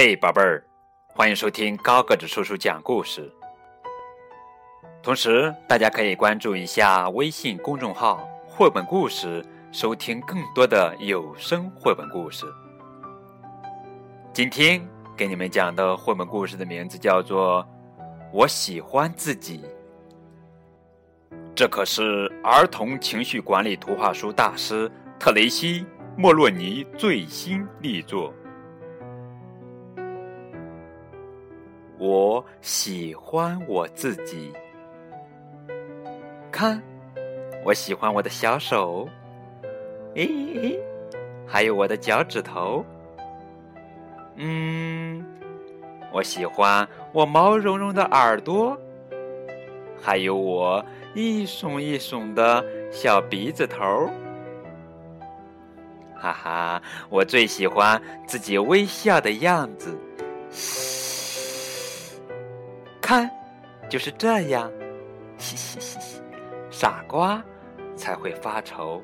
嘿，宝贝儿，欢迎收听高个子叔叔讲故事。同时，大家可以关注一下微信公众号“绘本故事”，收听更多的有声绘本故事。今天给你们讲的绘本故事的名字叫做《我喜欢自己》，这可是儿童情绪管理图画书大师特雷西·莫洛尼最新力作。我喜欢我自己，看，我喜欢我的小手，咦，还有我的脚趾头，嗯，我喜欢我毛茸茸的耳朵，还有我一耸一耸的小鼻子头，哈哈，我最喜欢自己微笑的样子。看，就是这样，嘻嘻嘻嘻，傻瓜才会发愁。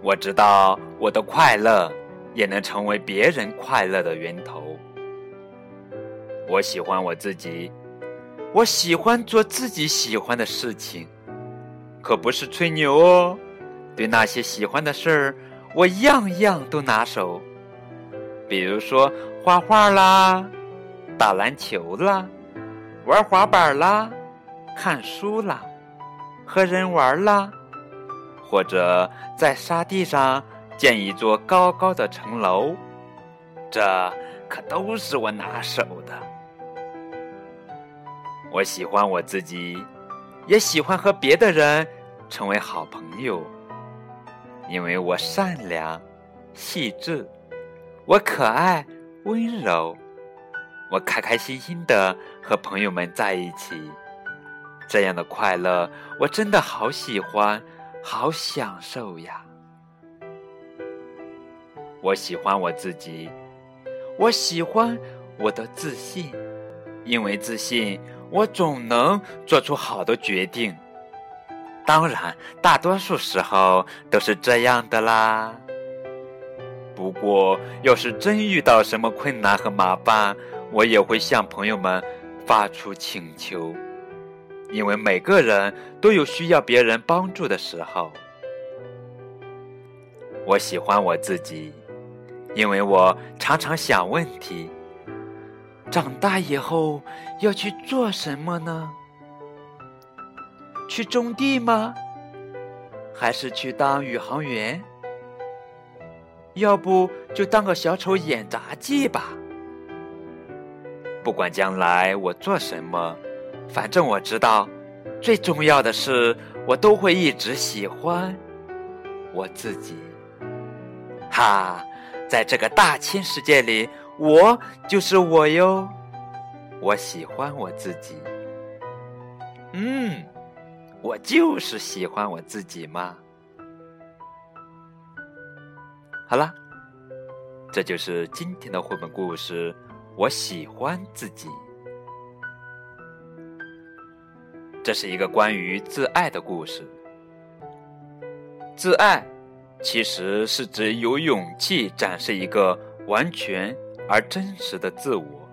我知道我的快乐也能成为别人快乐的源头。我喜欢我自己，我喜欢做自己喜欢的事情，可不是吹牛哦。对那些喜欢的事儿，我样样都拿手。比如说画画啦，打篮球啦。玩滑板啦，看书啦，和人玩啦，或者在沙地上建一座高高的城楼，这可都是我拿手的。我喜欢我自己，也喜欢和别的人成为好朋友，因为我善良、细致，我可爱、温柔。我开开心心的和朋友们在一起，这样的快乐我真的好喜欢，好享受呀！我喜欢我自己，我喜欢我的自信，因为自信，我总能做出好的决定。当然，大多数时候都是这样的啦。不过，要是真遇到什么困难和麻烦，我也会向朋友们发出请求，因为每个人都有需要别人帮助的时候。我喜欢我自己，因为我常常想问题：长大以后要去做什么呢？去种地吗？还是去当宇航员？要不就当个小丑演杂技吧。不管将来我做什么，反正我知道，最重要的是我都会一直喜欢我自己。哈，在这个大千世界里，我就是我哟。我喜欢我自己。嗯，我就是喜欢我自己嘛。好了，这就是今天的绘本故事。我喜欢自己，这是一个关于自爱的故事。自爱其实是指有勇气展示一个完全而真实的自我，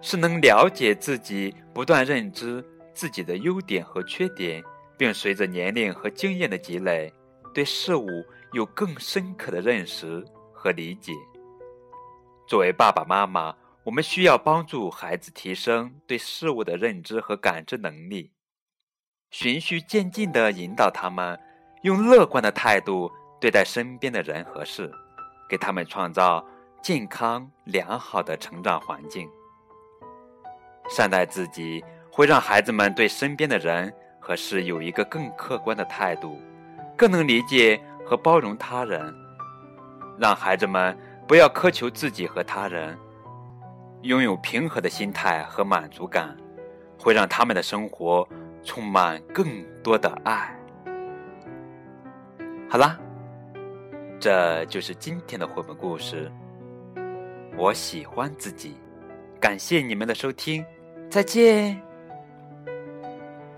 是能了解自己、不断认知自己的优点和缺点，并随着年龄和经验的积累，对事物有更深刻的认识和理解。作为爸爸妈妈。我们需要帮助孩子提升对事物的认知和感知能力，循序渐进地引导他们，用乐观的态度对待身边的人和事，给他们创造健康良好的成长环境。善待自己，会让孩子们对身边的人和事有一个更客观的态度，更能理解和包容他人。让孩子们不要苛求自己和他人。拥有平和的心态和满足感，会让他们的生活充满更多的爱。好啦，这就是今天的绘本故事。我喜欢自己，感谢你们的收听，再见。